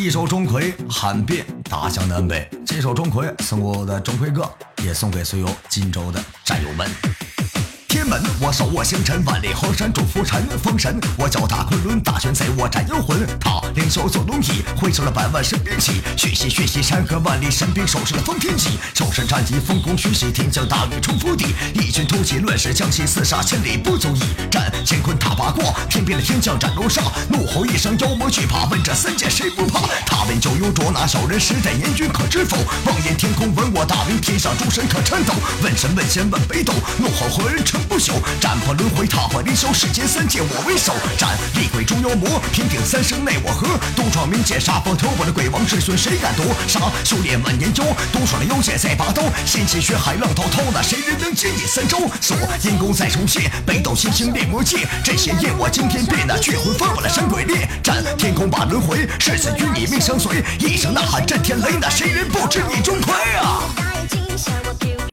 一首钟馗喊遍大江南北，这首钟馗送给我的钟馗哥，也送给所有荆州的战友们。门，我手握星辰，万里河山主浮沉。封神，我脚踏昆仑，大玄贼我斩妖魂。他凌霄坐龙椅，挥手了百万神兵起。血洗血洗山河万里，神兵手持了封天戟。手持战戟，风空虚袭，天降大雨冲覆地。一军突起，乱世将气，厮杀千里不足矣。战乾坤踏八卦，天边的天将斩罗刹。怒吼一声，妖魔惧怕，问这三界谁不怕？他问就有捉拿小人，时代阎君可知否？望眼天空，闻我大名，天上诸神可颤抖。问神问仙问北斗，怒吼何人成？不朽，斩破轮回，踏破凌霄，世间三界我为首。斩厉鬼诛妖魔，平定三生奈我何。独闯冥界，杀破头我的鬼王之尊，谁敢夺？杀修炼万年妖，独闯了妖界再拔刀。掀起血海浪滔滔，那谁人能接你三招？锁阴功再重现，北斗七星炼魔界。这些夜我惊天变，那血魂翻过了神鬼裂。战天空把轮回，誓死与你命相随。一声呐喊震天雷，那谁人不知你钟馗啊？